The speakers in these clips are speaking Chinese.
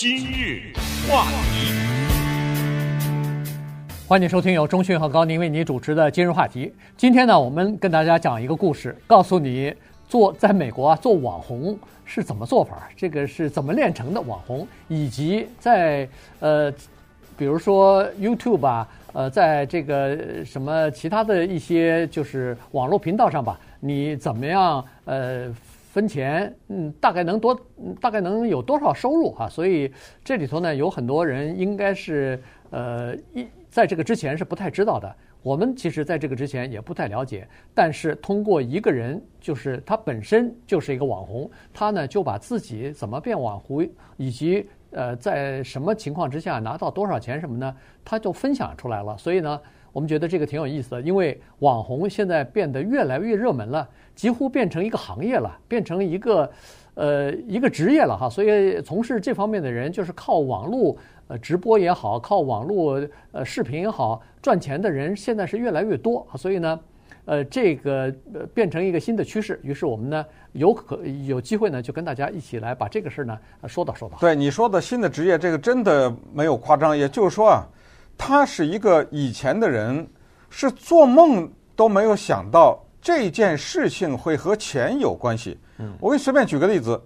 今日话题，欢迎收听由中讯和高宁为你主持的今日话题。今天呢，我们跟大家讲一个故事，告诉你做在美国啊做网红是怎么做法，这个是怎么练成的网红，以及在呃，比如说 YouTube 啊，呃，在这个什么其他的一些就是网络频道上吧，你怎么样呃？分钱，嗯，大概能多，大概能有多少收入哈？所以这里头呢，有很多人应该是呃一在这个之前是不太知道的。我们其实在这个之前也不太了解，但是通过一个人，就是他本身就是一个网红，他呢就把自己怎么变网红，以及呃在什么情况之下拿到多少钱什么呢，他就分享出来了。所以呢，我们觉得这个挺有意思的，因为网红现在变得越来越热门了。几乎变成一个行业了，变成一个，呃，一个职业了哈。所以从事这方面的人，就是靠网络呃直播也好，靠网络呃视频也好赚钱的人，现在是越来越多。所以呢，呃，这个变成一个新的趋势。于是我们呢，有可有机会呢，就跟大家一起来把这个事儿呢说道说道。对你说的新的职业，这个真的没有夸张。也就是说啊，他是一个以前的人，是做梦都没有想到。这件事情会和钱有关系。我给你随便举个例子，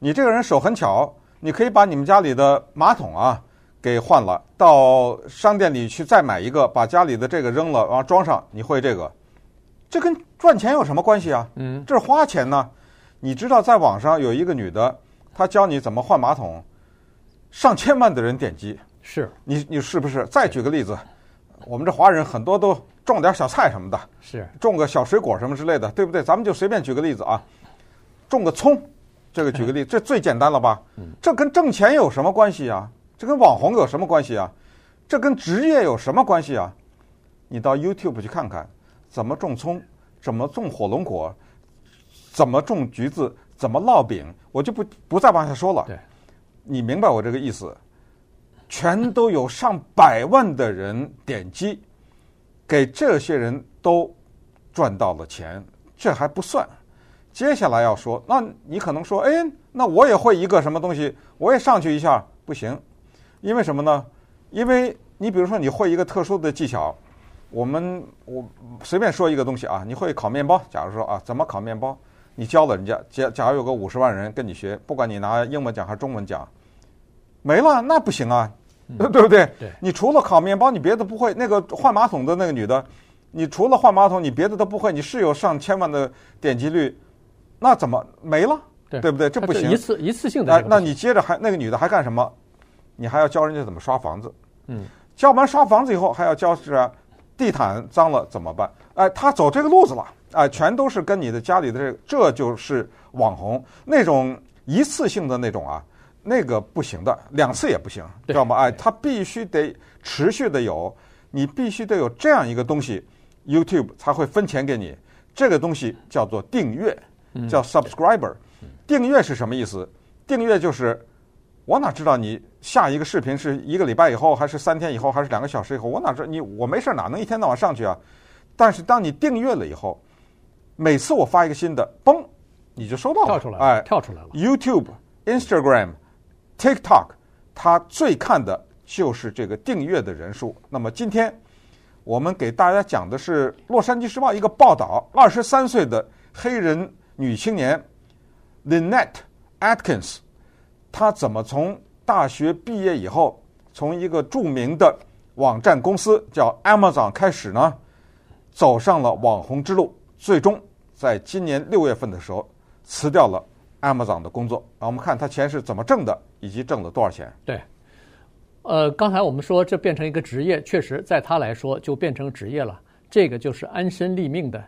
你这个人手很巧，你可以把你们家里的马桶啊给换了，到商店里去再买一个，把家里的这个扔了，然后装上。你会这个，这跟赚钱有什么关系啊？嗯，这是花钱呢。你知道在网上有一个女的，她教你怎么换马桶，上千万的人点击。是你你是不是？再举个例子，我们这华人很多都。种点小菜什么的，是种个小水果什么之类的，对不对？咱们就随便举个例子啊，种个葱，这个举个例子，这最简单了吧？这跟挣钱有什么关系啊？这跟网红有什么关系啊？这跟职业有什么关系啊？你到 YouTube 去看看，怎么种葱，怎么种火龙果，怎么种橘子，怎么烙饼，我就不不再往下说了。对，你明白我这个意思？全都有上百万的人点击。给这些人都赚到了钱，这还不算。接下来要说，那你可能说，哎，那我也会一个什么东西，我也上去一下，不行，因为什么呢？因为你比如说你会一个特殊的技巧，我们我随便说一个东西啊，你会烤面包，假如说啊，怎么烤面包？你教了人家，假假如有个五十万人跟你学，不管你拿英文讲还是中文讲，没了，那不行啊。对不对？对，你除了烤面包，你别的不会。那个换马桶的那个女的，你除了换马桶，你别的都不会。你是有上千万的点击率，那怎么没了？对，对不对？这不行。一次一次性的。那你接着还那个女的还干什么？你还要教人家怎么刷房子。嗯。教完刷房子以后，还要教是地毯脏了怎么办？哎，他走这个路子了。哎，全都是跟你的家里的这个，这就是网红那种一次性的那种啊。那个不行的，两次也不行，知道吗？哎，它必须得持续的有，你必须得有这样一个东西，YouTube 才会分钱给你。这个东西叫做订阅，叫 subscriber。订阅是什么意思？订阅就是我哪知道你下一个视频是一个礼拜以后，还是三天以后，还是两个小时以后？我哪知道你？我没事哪能一天到晚上去啊？但是当你订阅了以后，每次我发一个新的，嘣，你就收到了，跳出来了，哎，跳出来了。YouTube、Instagram。TikTok，它最看的就是这个订阅的人数。那么今天我们给大家讲的是《洛杉矶时报》一个报道：二十三岁的黑人女青年 Lynette Atkins，她怎么从大学毕业以后，从一个著名的网站公司叫 Amazon 开始呢，走上了网红之路，最终在今年六月份的时候辞掉了 Amazon 的工作。啊，我们看他钱是怎么挣的。以及挣了多少钱？对，呃，刚才我们说这变成一个职业，确实在他来说就变成职业了。这个就是安身立命的，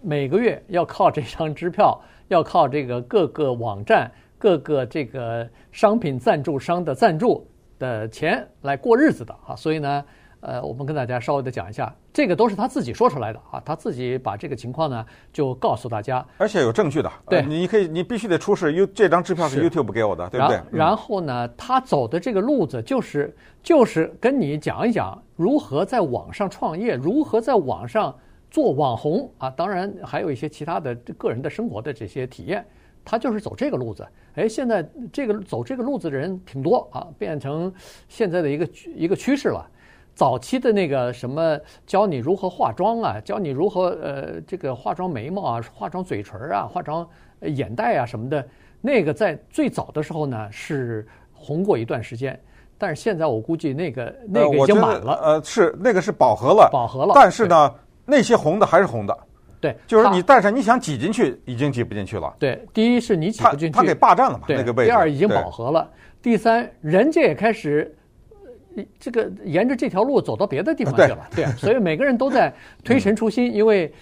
每个月要靠这张支票，要靠这个各个网站、各个这个商品赞助商的赞助的钱来过日子的啊。所以呢。呃，我们跟大家稍微的讲一下，这个都是他自己说出来的啊，他自己把这个情况呢就告诉大家，而且有证据的。对，你可以，你必须得出示 U 这张支票是 YouTube 给我的，对不对？然，然后呢，他走的这个路子就是就是跟你讲一讲如何在网上创业，如何在网上做网红啊，当然还有一些其他的个人的生活的这些体验。他就是走这个路子。哎，现在这个走这个路子的人挺多啊，变成现在的一个一个趋势了。早期的那个什么教你如何化妆啊，教你如何呃这个化妆眉毛啊，化妆嘴唇啊，化妆眼袋啊什么的，那个在最早的时候呢是红过一段时间，但是现在我估计那个那个已经满了。呃，是那个是饱和了，饱和了。但是呢，那些红的还是红的。对，就是你带上，你想挤进去，已经挤不进去了。对，第一是你挤不进去，他给霸占了嘛，那个位置。第二已经饱和了，第三人家也开始，这个沿着这条路走到别的地方去了。对，所以每个人都在推陈出新，因为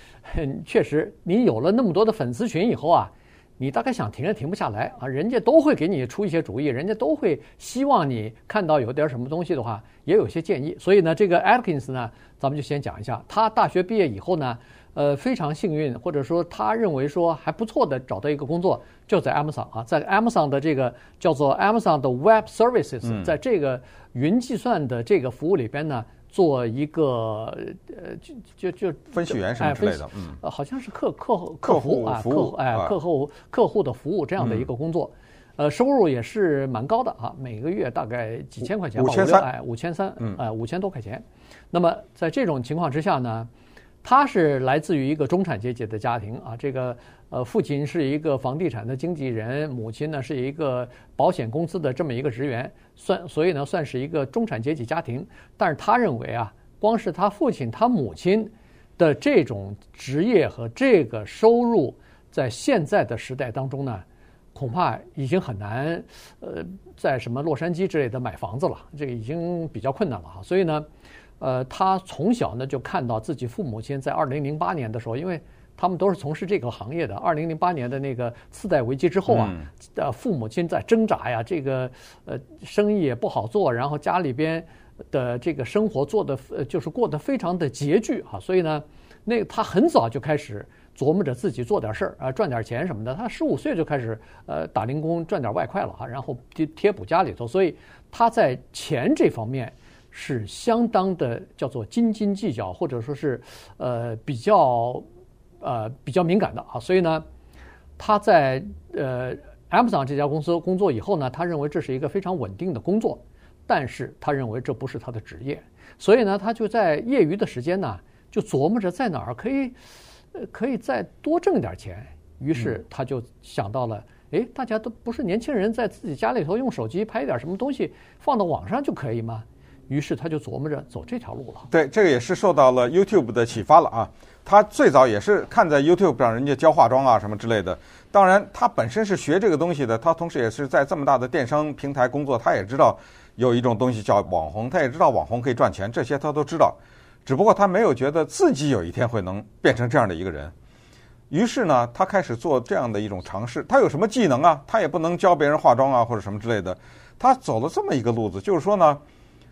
确实你有了那么多的粉丝群以后啊，你大概想停也停不下来啊，人家都会给你出一些主意，人家都会希望你看到有点什么东西的话，也有些建议。所以呢，这个 Atkins 呢，咱们就先讲一下，他大学毕业以后呢。呃，非常幸运，或者说他认为说还不错的找到一个工作，就在 Amazon 啊，在 Amazon 的这个叫做 Amazon 的 Web Services，在这个云计算的这个服务里边呢，做一个呃，就就就分析员什么之类的，嗯，呃，好像是客客客服啊，客户哎，客户客户的服务这样的一个工作，呃，收入也是蛮高的啊，每个月大概几千块钱，五千三，哎，五千三，嗯，哎，五千多块钱。那么在这种情况之下呢？他是来自于一个中产阶级的家庭啊，这个呃，父亲是一个房地产的经纪人，母亲呢是一个保险公司的这么一个职员，算所以呢算是一个中产阶级家庭。但是他认为啊，光是他父亲、他母亲的这种职业和这个收入，在现在的时代当中呢，恐怕已经很难呃，在什么洛杉矶之类的买房子了，这个已经比较困难了哈。所以呢。呃，他从小呢就看到自己父母亲在二零零八年的时候，因为他们都是从事这个行业的。二零零八年的那个次贷危机之后啊，呃，父母亲在挣扎呀，这个呃生意也不好做，然后家里边的这个生活做的呃就是过得非常的拮据啊，所以呢，那他很早就开始琢磨着自己做点事儿啊，赚点钱什么的。他十五岁就开始呃打零工赚点外快了哈，然后贴贴补家里头，所以他在钱这方面。是相当的叫做斤斤计较，或者说是，呃，比较，呃，比较敏感的啊。所以呢，他在呃 Amazon 这家公司工作以后呢，他认为这是一个非常稳定的工作，但是他认为这不是他的职业，所以呢，他就在业余的时间呢，就琢磨着在哪儿可以，呃，可以再多挣点钱。于是他就想到了，哎，大家都不是年轻人，在自己家里头用手机拍一点什么东西放到网上就可以吗？于是他就琢磨着走这条路了。对，这个也是受到了 YouTube 的启发了啊。他最早也是看在 YouTube 上人家教化妆啊什么之类的。当然，他本身是学这个东西的，他同时也是在这么大的电商平台工作，他也知道有一种东西叫网红，他也知道网红可以赚钱，这些他都知道。只不过他没有觉得自己有一天会能变成这样的一个人。于是呢，他开始做这样的一种尝试。他有什么技能啊？他也不能教别人化妆啊或者什么之类的。他走了这么一个路子，就是说呢。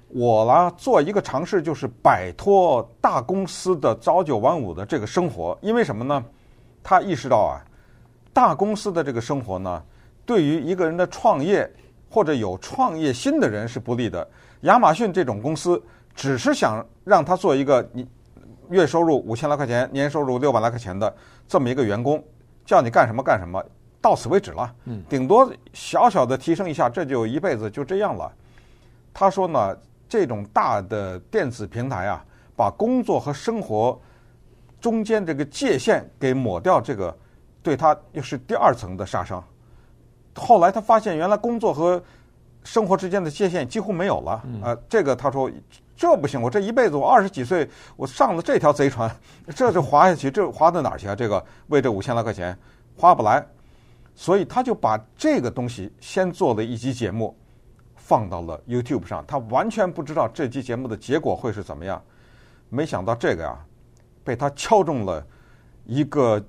我呢，做一个尝试，就是摆脱大公司的朝九晚五的这个生活。因为什么呢？他意识到啊，大公司的这个生活呢，对于一个人的创业或者有创业心的人是不利的。亚马逊这种公司只是想让他做一个你月收入五千来块钱、年收入六百来块钱的这么一个员工，叫你干什么干什么，到此为止了。顶多小小的提升一下，这就一辈子就这样了。他说呢。这种大的电子平台啊，把工作和生活中间这个界限给抹掉，这个对他又是第二层的杀伤。后来他发现，原来工作和生活之间的界限几乎没有了。啊、呃，这个他说这不行，我这一辈子我二十几岁我上了这条贼船，这就滑下去，这滑到哪儿去啊？这个为这五千来块钱划不来，所以他就把这个东西先做了一集节目。放到了 YouTube 上，他完全不知道这期节目的结果会是怎么样。没想到这个呀，被他敲中了一个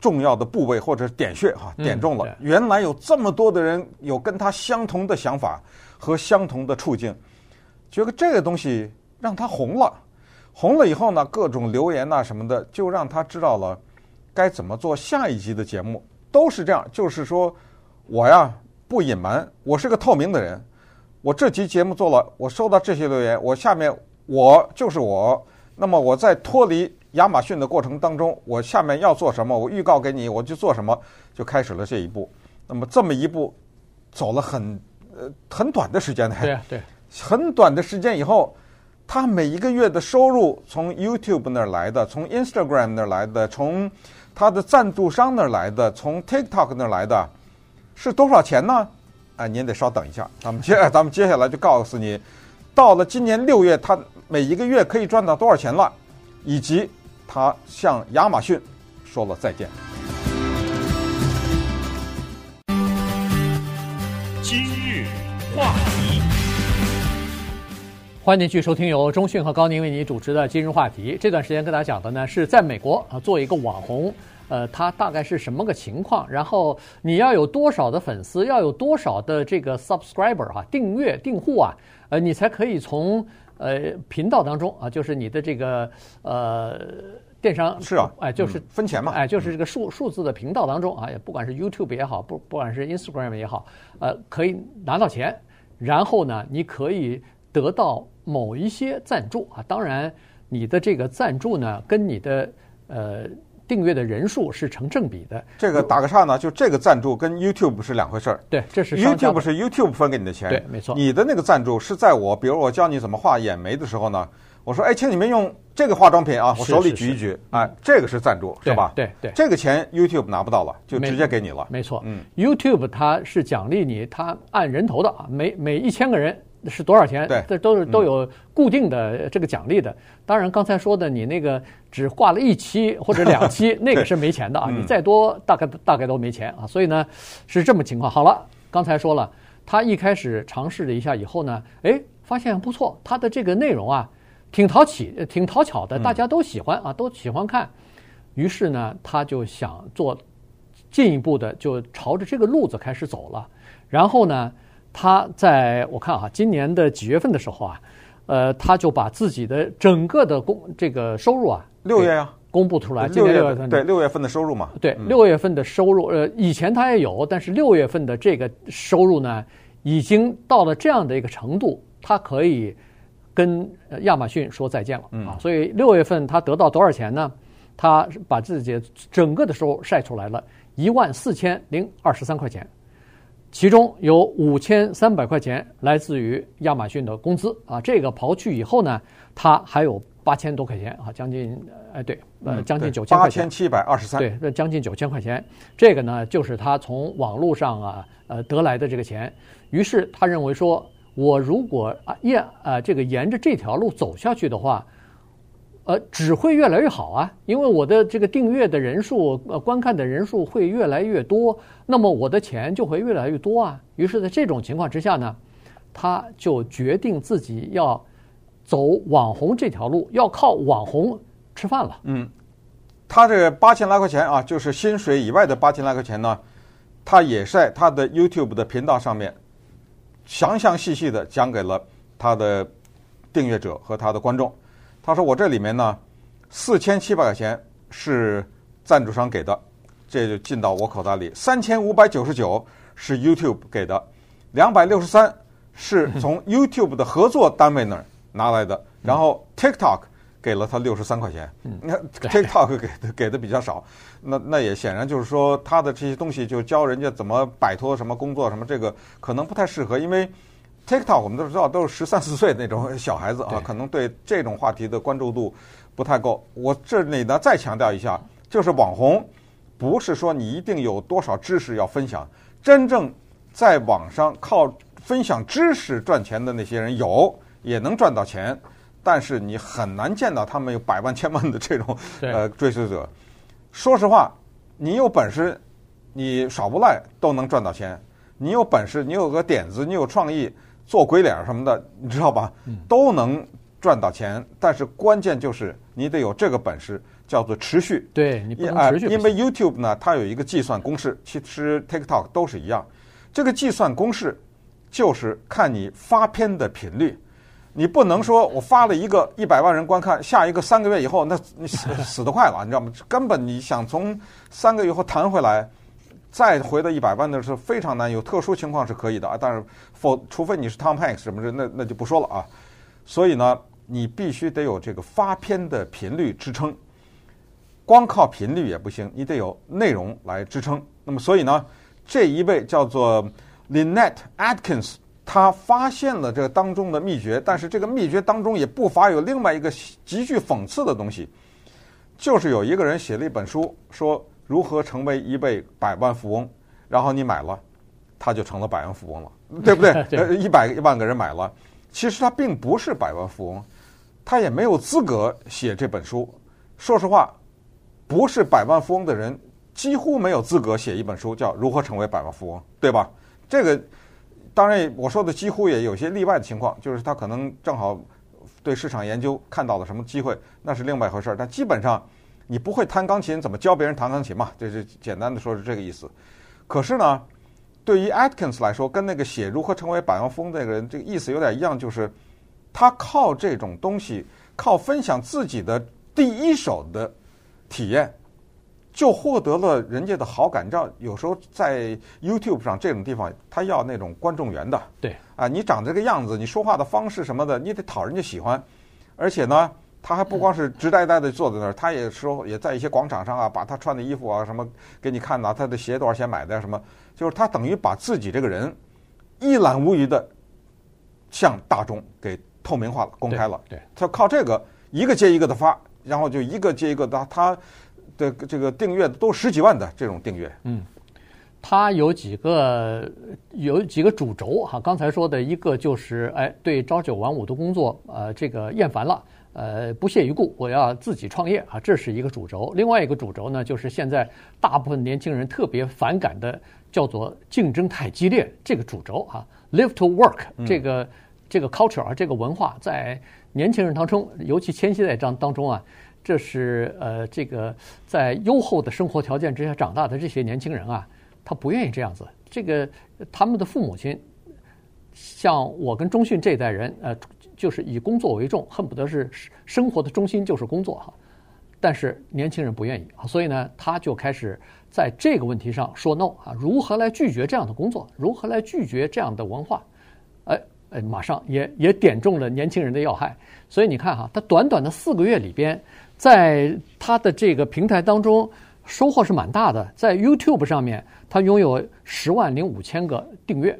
重要的部位或者点穴哈，点中了。原来有这么多的人有跟他相同的想法和相同的处境，觉得这个东西让他红了。红了以后呢，各种留言呐什么的，就让他知道了该怎么做下一集的节目。都是这样，就是说我呀不隐瞒，我是个透明的人。我这期节目做了，我收到这些留言，我下面我就是我。那么我在脱离亚马逊的过程当中，我下面要做什么，我预告给你，我就做什么，就开始了这一步。那么这么一步走了很呃很短的时间，对对，很短的时间以后，他每一个月的收入从 YouTube 那儿来的，从 Instagram 那儿来的，从他的赞助商那儿来的，从 TikTok 那儿来的，是多少钱呢？哎，您得稍等一下，咱们接咱们接下来就告诉你，到了今年六月，他每一个月可以赚到多少钱了，以及他向亚马逊说了再见。今日话题，欢迎继续收听由中讯和高宁为您主持的今日话题。这段时间跟大家讲的呢，是在美国啊做一个网红，呃，它大概是什么个情况？然后你要有多少的粉丝，要有多少的这个 subscriber 哈、啊，订阅订户啊，呃，你才可以从呃频道当中啊，就是你的这个呃。电商是啊，哎，就是分钱嘛，哎，就是这个数数字的频道当中啊，也不管是 YouTube 也好，不不管是 Instagram 也好，呃，可以拿到钱，然后呢，你可以得到某一些赞助啊。当然，你的这个赞助呢，跟你的呃订阅的人数是成正比的。这个打个岔呢，就这个赞助跟 YouTube 是两回事儿。对，这是 YouTube 是 YouTube 分给你的钱，对，没错。你的那个赞助是在我，比如我教你怎么画眼眉的时候呢。我说，哎，请你们用这个化妆品啊，我手里举一举，哎，这个是赞助，是吧？对对，这个钱 YouTube 拿不到了，就直接给你了。没错，嗯，YouTube 它是奖励你，它按人头的啊，每每一千个人是多少钱？对，这都是都有固定的这个奖励的。当然，刚才说的你那个只挂了一期或者两期，那个是没钱的啊，你再多大概大概都没钱啊。所以呢，是这么情况。好了，刚才说了，他一开始尝试了一下以后呢，哎，发现不错，他的这个内容啊。挺讨喜，挺讨巧的，大家都喜欢啊，都喜欢看。于是呢，他就想做进一步的，就朝着这个路子开始走了。然后呢，他在我看啊，今年的几月份的时候啊，呃，他就把自己的整个的公这个收入啊，六月呀，公布出来。今年六月份对六月份的收入嘛，对六月份的收入，呃，以前他也有，但是六月份的这个收入呢，已经到了这样的一个程度，他可以。跟亚马逊说再见了啊！所以六月份他得到多少钱呢？他把自己整个的收入晒出来了，一万四千零二十三块钱，其中有五千三百块钱来自于亚马逊的工资啊。这个刨去以后呢，他还有八千多块钱啊，将近哎对，呃将近九千块钱，八千七百二十三，对，那将近九千块钱。这个呢，就是他从网络上啊呃得来的这个钱。于是他认为说。我如果啊沿啊这个沿着这条路走下去的话，呃，只会越来越好啊，因为我的这个订阅的人数、呃观看的人数会越来越多，那么我的钱就会越来越多啊。于是，在这种情况之下呢，他就决定自己要走网红这条路，要靠网红吃饭了。嗯，他这八千来块钱啊，就是薪水以外的八千来块钱呢，他也在他的 YouTube 的频道上面。详详细细的讲给了他的订阅者和他的观众。他说：“我这里面呢，四千七百块钱是赞助商给的，这就进到我口袋里；三千五百九十九是 YouTube 给的，两百六十三是从 YouTube 的合作单位那儿拿来的，然后 TikTok。”给了他六十三块钱，那 TikTok 给的给的比较少，那那也显然就是说他的这些东西就教人家怎么摆脱什么工作什么，这个可能不太适合，因为 TikTok 我们都知道都是十三四岁那种小孩子啊，可能对这种话题的关注度不太够。我这里呢再强调一下，就是网红不是说你一定有多少知识要分享，真正在网上靠分享知识赚钱的那些人有，也能赚到钱。但是你很难见到他们有百万千万的这种呃追随者。说实话，你有本事，你耍无赖都能赚到钱。你有本事，你有个点子，你有创意，做鬼脸什么的，你知道吧？都能赚到钱。但是关键就是你得有这个本事，叫做持续。对，你不能持续。因为 YouTube 呢，它有一个计算公式，其实 TikTok 都是一样。这个计算公式就是看你发片的频率。你不能说我发了一个一百万人观看，下一个三个月以后，那你死死得快了，你知道吗？根本你想从三个月后弹回来，再回到一百万的是非常难。有特殊情况是可以的啊，但是否除非你是 Tom Hanks 什么的，那那就不说了啊。所以呢，你必须得有这个发片的频率支撑。光靠频率也不行，你得有内容来支撑。那么，所以呢，这一位叫做 Lynette Atkins，他发现了这个当中的秘诀，但是这个秘诀当中也不乏有另外一个极具讽刺的东西，就是有一个人写了一本书，说如何成为一位百万富翁，然后你买了，他就成了百万富翁了，对不对？呃，一百万个人买了，其实他并不是百万富翁，他也没有资格写这本书。说实话。不是百万富翁的人，几乎没有资格写一本书叫《如何成为百万富翁》，对吧？这个当然我说的几乎也有些例外的情况，就是他可能正好对市场研究看到了什么机会，那是另外一回事儿。但基本上你不会弹钢琴，怎么教别人弹钢琴嘛？这是简单的说是这个意思。可是呢，对于 Atkins 来说，跟那个写《如何成为百万富翁》那个人这个意思有点一样，就是他靠这种东西，靠分享自己的第一手的。体验就获得了人家的好感。你知道，有时候在 YouTube 上这种地方，他要那种观众缘的。对啊，你长这个样子，你说话的方式什么的，你得讨人家喜欢。而且呢，他还不光是直呆呆的坐在那儿，他也说也在一些广场上啊，把他穿的衣服啊什么给你看呐，他的鞋多少钱买的什么，就是他等于把自己这个人一览无余的向大众给透明化了、公开了。对，他靠这个一个接一个的发。然后就一个接一个的，他的这个订阅都十几万的这种订阅。嗯，他有几个有几个主轴哈，刚才说的一个就是，哎，对朝九晚五的工作，呃，这个厌烦了，呃，不屑一顾，我要自己创业啊，这是一个主轴。另外一个主轴呢，就是现在大部分年轻人特别反感的，叫做竞争太激烈这个主轴啊，Live to Work 这个、嗯、这个 culture 啊，这个文化在。年轻人当中，尤其千禧代当当中啊，这是呃，这个在优厚的生活条件之下长大的这些年轻人啊，他不愿意这样子。这个他们的父母亲，像我跟中讯这一代人，呃，就是以工作为重，恨不得是生活的中心就是工作哈。但是年轻人不愿意，所以呢，他就开始在这个问题上说 no 啊，如何来拒绝这样的工作？如何来拒绝这样的文化？哎。哎，马上也也点中了年轻人的要害，所以你看哈，他短短的四个月里边，在他的这个平台当中收获是蛮大的。在 YouTube 上面，他拥有十万零五千个订阅；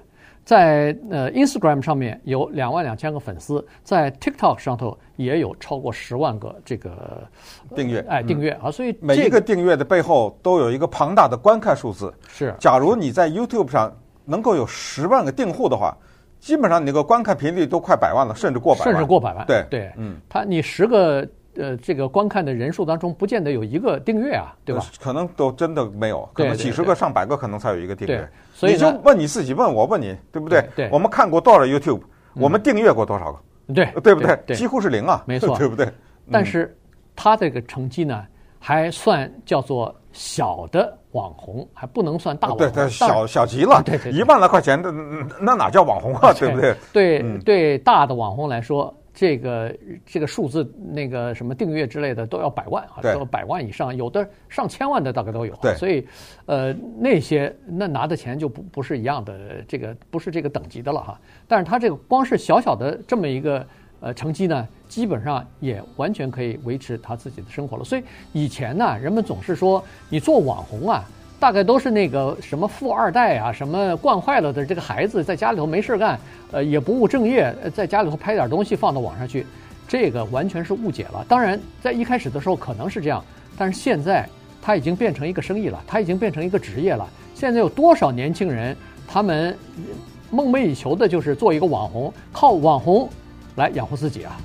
在呃 Instagram 上面有两万两千个粉丝；在 TikTok 上头也有超过十万个这个订阅，哎，订阅啊！所以每一个订阅的背后都有一个庞大的观看数字。是，假如你在 YouTube 上能够有十万个订户的话。基本上你那个观看频率都快百万了，甚至过百万，甚至过百万。对对，嗯，他你十个呃这个观看的人数当中，不见得有一个订阅啊，对吧？可能都真的没有，可能几十个、上百个可能才有一个订阅。所以你就问你自己，问我问你，对不对？对。我们看过多少 YouTube？我们订阅过多少个？对，对不对？几乎是零啊，没错，对不对？但是他这个成绩呢，还算叫做小的。网红还不能算大网红，对，对小小极了，对对，一万来块钱的那哪叫网红啊，对不对？对对，大的网红来说，这个这个数字那个什么订阅之类的都要百万啊，都要百万以上，有的上千万的大概都有。对，所以呃那些那拿的钱就不不是一样的，这个不是这个等级的了哈。但是他这个光是小小的这么一个。呃，成绩呢，基本上也完全可以维持他自己的生活了。所以以前呢，人们总是说你做网红啊，大概都是那个什么富二代啊，什么惯坏了的这个孩子，在家里头没事干，呃，也不务正业，在家里头拍点东西放到网上去，这个完全是误解了。当然，在一开始的时候可能是这样，但是现在他已经变成一个生意了，他已经变成一个职业了。现在有多少年轻人，他们梦寐以求的就是做一个网红，靠网红。来养活自己啊！